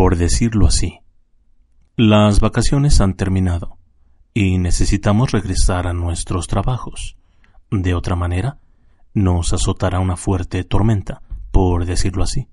por decirlo así. Las vacaciones han terminado y necesitamos regresar a nuestros trabajos. De otra manera, nos azotará una fuerte tormenta, por decirlo así.